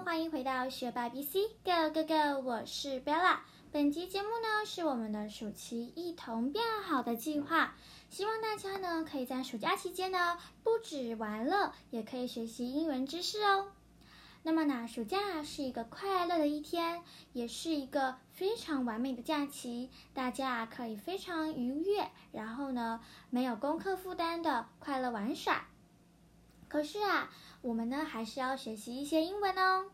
欢迎回到学霸 BC Go Go Go，我是 Bella。本集节目呢是我们的暑期一同变好的计划，希望大家呢可以在暑假期间呢不止玩乐，也可以学习英文知识哦。那么呢，暑假是一个快乐的一天，也是一个非常完美的假期，大家可以非常愉悦，然后呢没有功课负担的快乐玩耍。可是啊，我们呢还是要学习一些英文哦。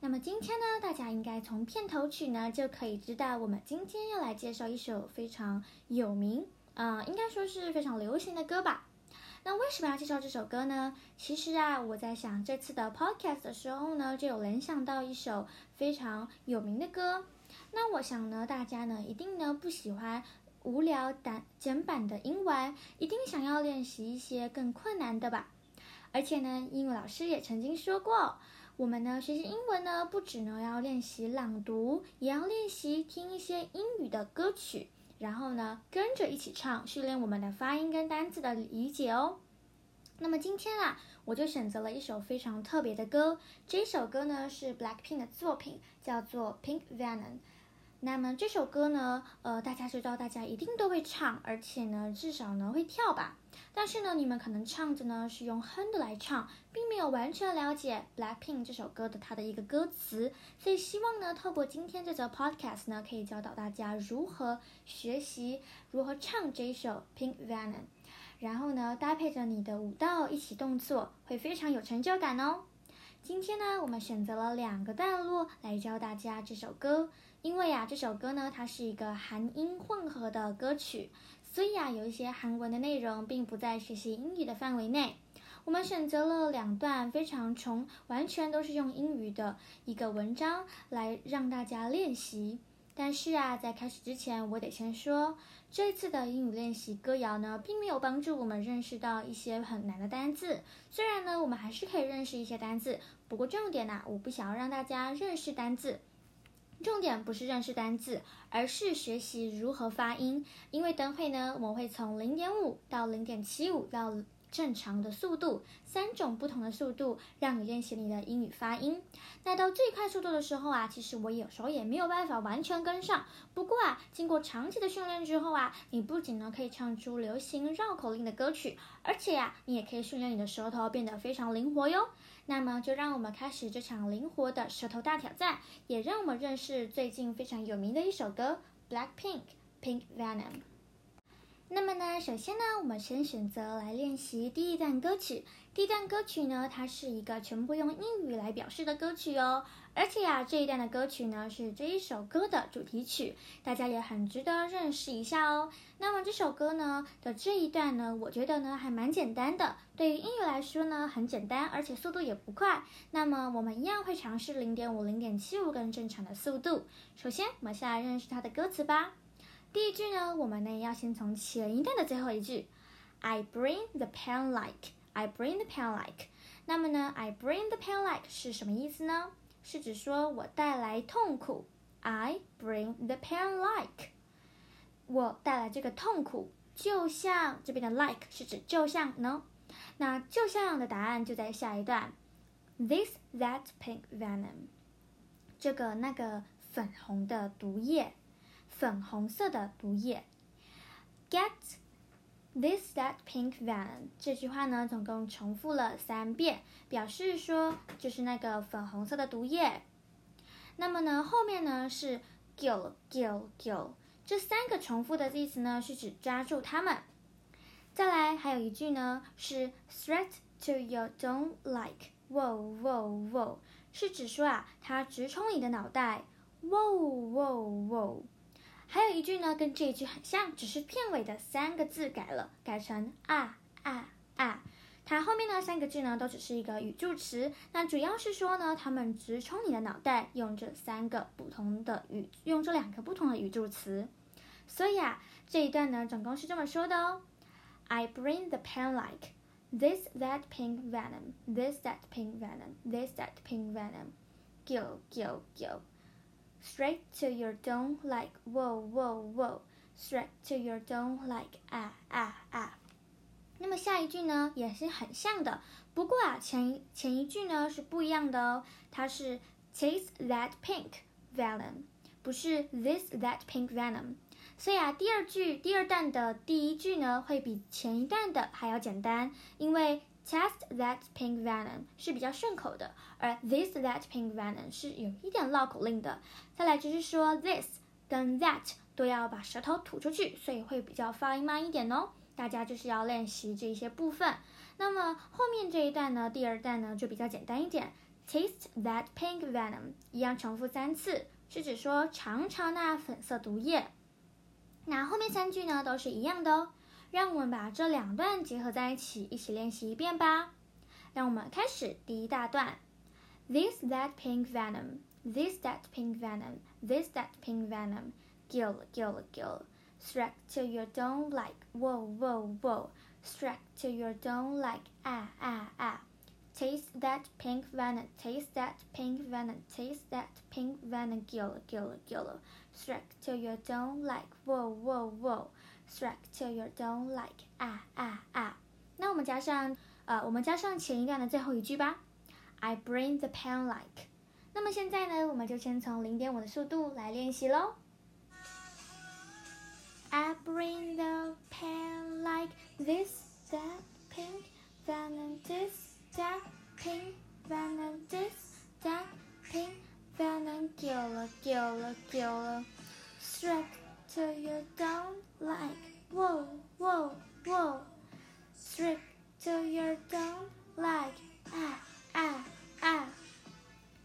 那么今天呢，大家应该从片头曲呢就可以知道，我们今天要来介绍一首非常有名，呃，应该说是非常流行的歌吧。那为什么要介绍这首歌呢？其实啊，我在想这次的 podcast 的时候呢，就有联想到一首非常有名的歌。那我想呢，大家呢一定呢不喜欢无聊单简版的英文，一定想要练习一些更困难的吧。而且呢，英文老师也曾经说过。我们呢学习英文呢，不只呢要练习朗读，也要练习听一些英语的歌曲，然后呢跟着一起唱，训练我们的发音跟单词的理解哦。那么今天啊，我就选择了一首非常特别的歌，这首歌呢是 Blackpink 的作品，叫做 Pink Venom。那么这首歌呢，呃，大家知道，大家一定都会唱，而且呢，至少呢会跳吧。但是呢，你们可能唱着呢是用哼的来唱，并没有完全了解 Blackpink 这首歌的它的一个歌词。所以希望呢，透过今天这则 Podcast 呢，可以教导大家如何学习，如何唱这一首 Pink Venom，然后呢，搭配着你的舞蹈一起动作，会非常有成就感哦。今天呢，我们选择了两个段落来教大家这首歌。因为呀，这首歌呢，它是一个韩英混合的歌曲，所以啊，有一些韩文的内容并不在学习英语的范围内。我们选择了两段非常从完全都是用英语的一个文章来让大家练习。但是啊，在开始之前，我得先说，这次的英语练习歌谣呢，并没有帮助我们认识到一些很难的单字。虽然呢，我们还是可以认识一些单字，不过重点呢，我不想要让大家认识单字。重点不是认识单字，而是学习如何发音。因为等会呢，我会从零点五到零点七五到正常的速度，三种不同的速度，让你练习你的英语发音。那到最快速度的时候啊，其实我有时候也没有办法完全跟上。不过啊，经过长期的训练之后啊，你不仅呢可以唱出流行绕口令的歌曲，而且呀，你也可以训练你的舌头变得非常灵活哟。那么，就让我们开始这场灵活的舌头大挑战，也让我们认识最近非常有名的一首歌《Blackpink Pink Venom》。那么呢，首先呢，我们先选择来练习第一段歌曲。第一段歌曲呢，它是一个全部用英语来表示的歌曲哦。而且呀，这一段的歌曲呢，是这一首歌的主题曲，大家也很值得认识一下哦。那么这首歌呢的这一段呢，我觉得呢还蛮简单的。对于英语来说呢，很简单，而且速度也不快。那么我们一样会尝试零点五、零点七五更正常的速度。首先，我们先来认识它的歌词吧。第一句呢，我们呢要先从前一段的最后一句，I bring the pain like I bring the pain like。那么呢，I bring the pain like 是什么意思呢？是指说我带来痛苦，I bring the pain like。我带来这个痛苦，就像这边的 like 是指就像呢，那就像的答案就在下一段，This that pink venom。这个那个粉红的毒液。粉红色的毒液，Get this that pink venom。这句话呢，总共重复了三遍，表示说就是那个粉红色的毒液。那么呢，后面呢是 gill gill gill，这三个重复的意思呢，是指抓住它们。再来还有一句呢，是 threat to your don't like，wow wow wow，是指说啊，它直冲你的脑袋，wow wow wow。还有一句呢，跟这一句很像，只是片尾的三个字改了，改成啊啊啊。它后面呢三个字呢，都只是一个语助词。那主要是说呢，他们直冲你的脑袋，用这三个不同的语，用这两个不同的语助词。所以啊，这一段呢，总共是这么说的哦：I bring the pain like this that pink venom, this that pink venom, this that pink venom, go go go。Straight to your dome like whoa whoa whoa, straight to your dome like ah ah ah。那么 下一句呢也是很像的，不过啊，前一前一句呢是不一样的哦，它是 taste that pink venom，不是 this that pink venom。所以啊，第二句第二段的第一句呢会比前一段的还要简单，因为 taste that pink venom 是比较顺口的，而 this that pink venom 是有一点绕口令的。再来就是说 this 跟 that 都要把舌头吐出去，所以会比较发音慢一点哦。大家就是要练习这些部分。那么后面这一段呢，第二段呢就比较简单一点。Taste that pink venom，一样重复三次，是指说尝尝那粉色毒液。那后面三句呢都是一样的哦。让我们把这两段结合在一起，一起练习一遍吧。让我们开始第一大段。This that pink venom, this that pink venom, this that pink venom, gill, gill, gill. Strike till you don't like, whoa, whoa, whoa. Strike till you don't like, ah, ah, ah. Taste that pink venom, taste that pink venom, taste that pink venom, gill, gill, gill. Strike till you don't like, whoa, whoa, whoa. Strike till you don't like, ah, ah, ah. 那我们加上，呃，我们加上前一段的最后一句吧。I bring the pen like。那么现在呢，我们就先从零点五的速度来练习喽。I bring the pen like this, that, pink, then and this, pink, then and this, that, pink, then and gill, gill, gill. Strike till you don't like, whoa, whoa, whoa. Strike till you don't like, ah, ah, ah.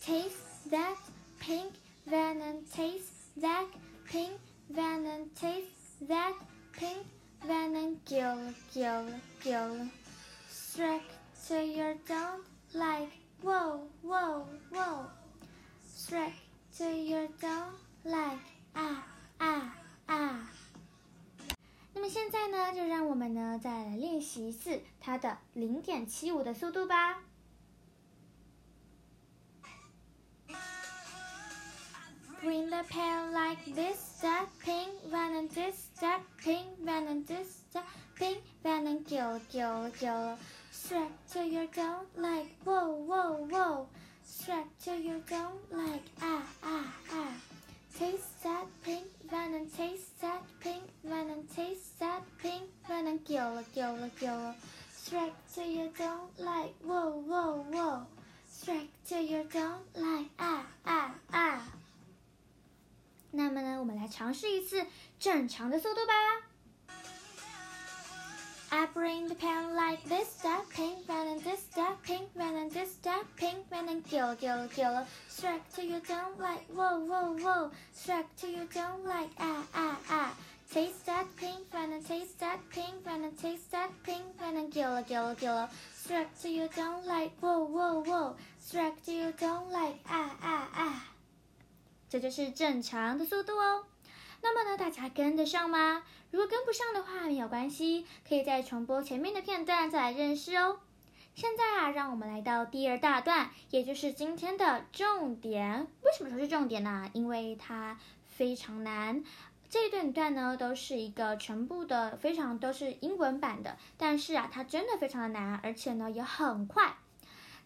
Taste that pink, venom, taste that pink, venom, taste that pink venom gill, gill, gill. Strike till you don't like, whoa, whoa, whoa. Strike till you don't like, ah, ah, ah. 那么现在呢，就让我们呢再来练习一次它的零点七五的速度吧。Bring the pen like this, that pink, van and this, that pink, van and this, that pink, van and gill, gill, gill. Strike till you don't like, whoa, whoa, whoa. Strike till you don't like, ah, ah, ah. Taste that pink, van and taste that pink, van and taste that pink, van and gill, gill, gill. Strike till you don't like, whoa, whoa, whoa. Strike till you don't like, ah, ah, ah. 那么呢，我们来尝试一次正常的速度吧。 I bring the pen like this, that pink, pen and this, that pink, pen and this, that pink, pen and gill, gill, gill. Strike till you don't like, whoa, whoa, whoa. Strike till you don't like, ah, ah, ah. Taste that pink, pen and taste that pink, pen and taste that pink, pen and gill, gill, gill. Strike till you don't like, whoa, whoa, whoa. Strike till you don't like, ah, ah, ah. 这就是正常的速度哦。 那么呢，大家跟得上吗？如果跟不上的话，没有关系，可以再重播前面的片段再来认识哦。现在啊，让我们来到第二大段，也就是今天的重点。为什么说是重点呢？因为它非常难。这一段段呢，都是一个全部的非常都是英文版的，但是啊，它真的非常的难，而且呢也很快。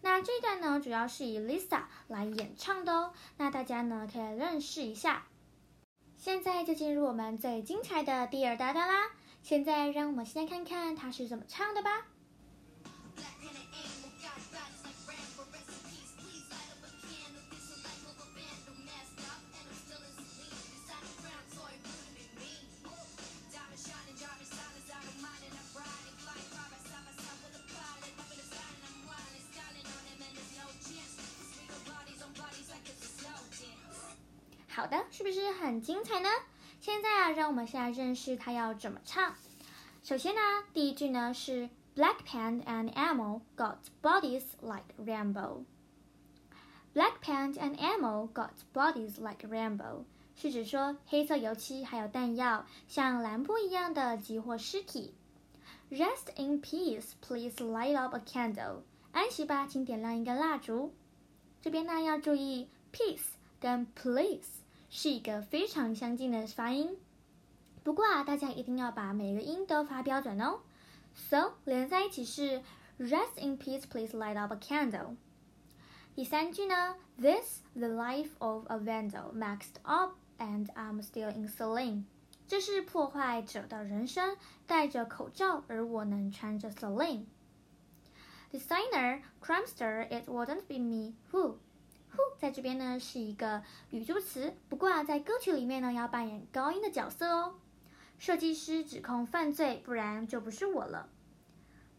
那这段呢，主要是以 Lisa 来演唱的哦。那大家呢可以认识一下。现在就进入我们最精彩的第二搭档啦。现在让我们先来看看他是怎么唱的吧。好的，是不是很精彩呢？现在啊，让我们先来认识它要怎么唱。首先呢，第一句呢是 Black pant and ammo got bodies like rainbow。Black pant and ammo got bodies like rainbow，是指说黑色油漆还有弹药像蓝布一样的激活尸体。Rest in peace, please light up a candle。安息吧，请点亮一根蜡烛。这边呢要注意 peace 跟 please。是一个非常相近的发音，不过啊，大家一定要把每个音都发标准哦。 So 连在一起是 Rest in peace, please light up a candle。第三句呢，This the life of a vandal, maxed up, and I'm still in saline。这是破坏者的人生，戴着口罩，而我能穿着 saline。Designer, crimester, it wouldn't be me who。 在这边呢是一个语助词，不过啊，在歌曲里面呢要扮演高音的角色哦。设计师指控犯罪，不然就不是我了。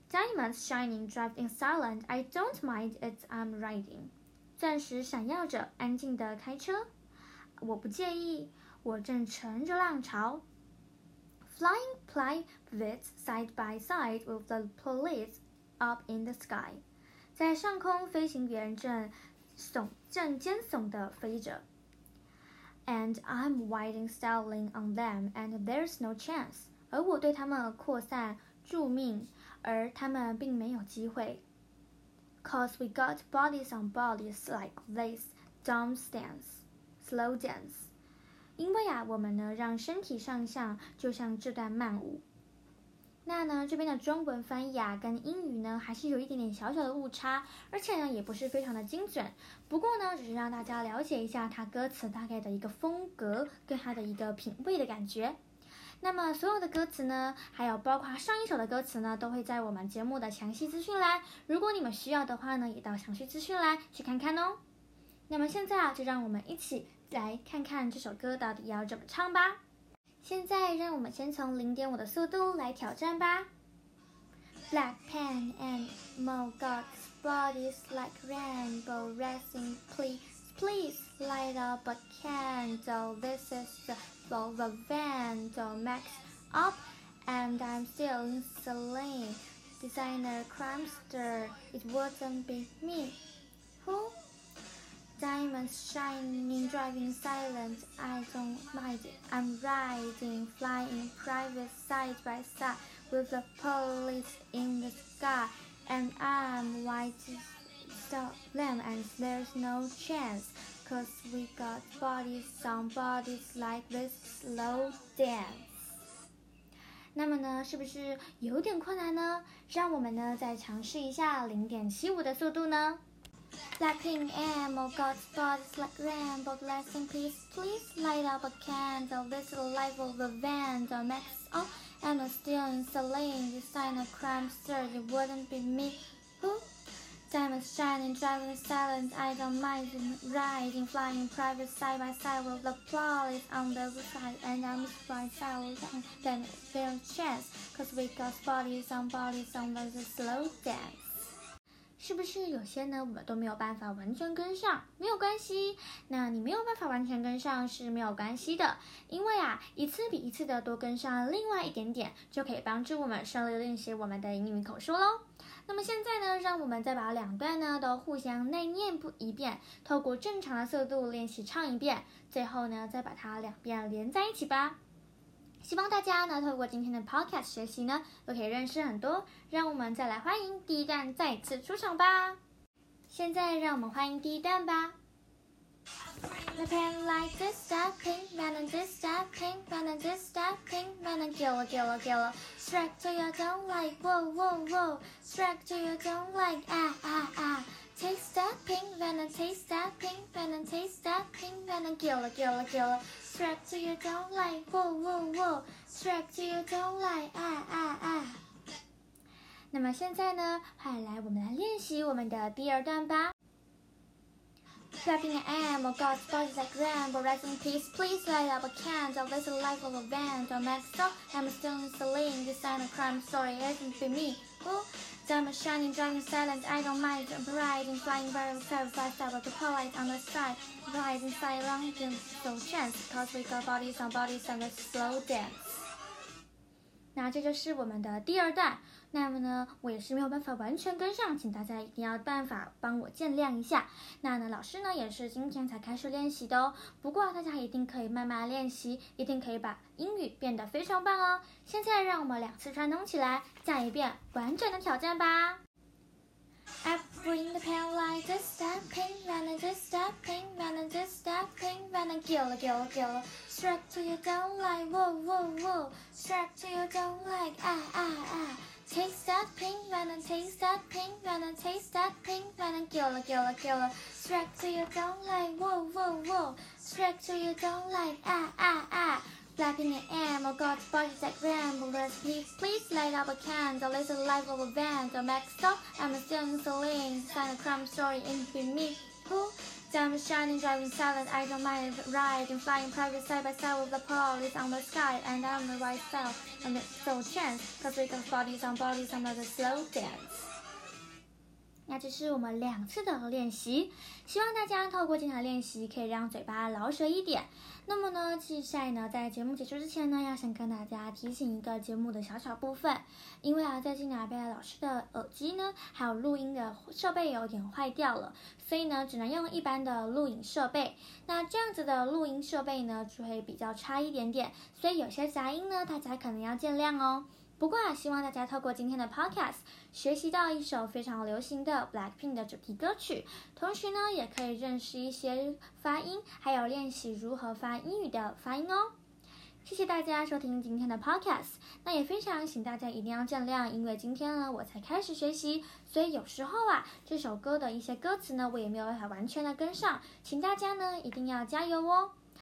Diamonds shining, drive in silent. I don't mind it. I'm riding. 钻石闪耀着，安静的开车，我不介意。我正乘着浪潮。Flying privates side by side with the police up in the sky，在上空飞行员正耸正尖耸的飞着。And I'm waiting styling on them, and there's no chance。而我对他们扩散助命。而他们并没有机会。Cause we got bodies on bodies like this dumb dance, slow dance。因为啊，我们呢让身体上下就像这段慢舞。 那呢这边的中文翻译啊，跟英语呢还是有一点点小小的误差，而且呢也不是非常的精准。不过呢，只是让大家了解一下它歌词大概的一个风格跟它的一个品味的感觉。那么所有的歌词呢，还有包括上一首的歌词呢，都会在我们节目的详细资讯栏。如果你们需要的话呢，也到详细资讯栏去看看哦。那么现在啊，就让我们一起来看看这首歌到底要怎么唱吧。现在让我们先从零点五的速度来挑战吧。Black pen and more gods bodies like rainbow rising, please, please light up a candle. This is the for the van to max up and I'm still in Celine. Designer crimester, it wouldn't be me. Who? Diamonds shining, driving silent, I don't mind it. I'm riding, flying private side by side with the police in the sky. And I'm white stop them and there's no chance. Cause we got bodies, some bodies like this slow dance。那么呢，是不是有点困难呢？让我们呢再尝试一下零点七五的速度呢。 Blackpink ammo got bodies like rainbow, less in peace. Please light up a candle. This is the life of the van. The max on and still in Celine. Design a crime sir, It wouldn't be me. Who? Diamonds shining, driving silent. I don't mind riding, flying private side by side with the police on the side. And I'm flying silent. Then there's chance, cause we got bodies on bodies on the slow dance. 是不是有些呢，我们都没有办法完全跟上？没有关系，那你没有办法完全跟上是没有关系的，因为啊，一次比一次的多跟上另外一点点，就可以帮助我们顺利练习我们的英语口说喽。那么现在呢，让我们再把两段呢都互相内念不一遍，透过正常的速度练习唱一遍，最后呢再把它两遍连在一起吧。希望大家呢，透过今天的 podcast 学习呢，都可以认识很多。让我们再来欢迎第一段再次出场吧。现在让我们欢迎第一段吧。The pen like this stepping, man and this stepping, man and this stepping, man and gilla gilla gilla. Strike to your don't like, whoa whoa whoa. Strike to your don't like, ah ah ah. Taste that pink venom, taste that pink venom, taste that pink venom, gilla gilla gilla. Strap to your don't like, whoa whoa whoa. Strap to your don't like, ah ah ah. 那么现在呢，快来我们来练习我们的第二段吧。Clapping an ammo, God's bodies like rainbow, rest in peace. Please light up a candle. This is the life of a band. Don't mess up. I'm still in Celine. This kind of crime story isn't for me. Ooh. Diamond shining, driving silent, I don't mind. Riding, flying very fast out of the polite on the side. Rising silent, no chance, cause we got bodies on bodies on the slow dance. 那这就是我们的第二段。那么呢，我也是没有办法完全跟上，请大家一定要办法帮我见谅一下。那呢，老师呢也是今天才开始练习的哦。不过大家一定可以慢慢练习，一定可以把英语变得非常棒哦。现在让我们两次串通起来，再一遍完整的挑战吧。I bring the pen like this, stepping, running this, stepping, running this, stepping, running, kill, kill, kill. Strike to you don't like, whoa, whoa, whoa. Strike to you don't like, ah, ah, ah. Taste that pink wanna taste that pink, wanna taste that pink, wanna kill it, kill it, kill. Strike to you don't like, whoa, whoa, whoa. Strike to you don't like, ah, ah, ah. Flapping an M, oh God's bodies that ramble. Let's please, please light up a candle. It's the life of a band. The max stop, I'm a still Celine. Sign a crime story in me. Who? Diamond shining, driving silent. I don't mind riding, flying private side by side with the police on the sky, and on the right side. And it's so chance, we got bodies on bodies on the slow dance. 那这是我们两次的练习，希望大家透过经常练习，可以让嘴巴老舌一点。那么呢，接下来呢，在节目结束之前呢，要先跟大家提醒一个节目的小小部分，因为啊，最近呢，贝拉老师的耳机呢，还有录音的设备有点坏掉了，所以呢，只能用一般的录影设备。那这样子的录音设备呢，就会比较差一点点，所以有些杂音呢，大家可能要见谅哦。不过啊，希望大家透过今天的 podcast 学习到一首非常流行的 Blackpink 的主题歌曲，同时呢，也可以认识一些发音，还有练习如何发英语的发音哦。谢谢大家收听今天的 podcast，那也非常请大家一定要见谅，因为今天呢我才开始学习，所以有时候啊这首歌的一些歌词呢我也没有办法完全的跟上，请大家呢一定要加油哦。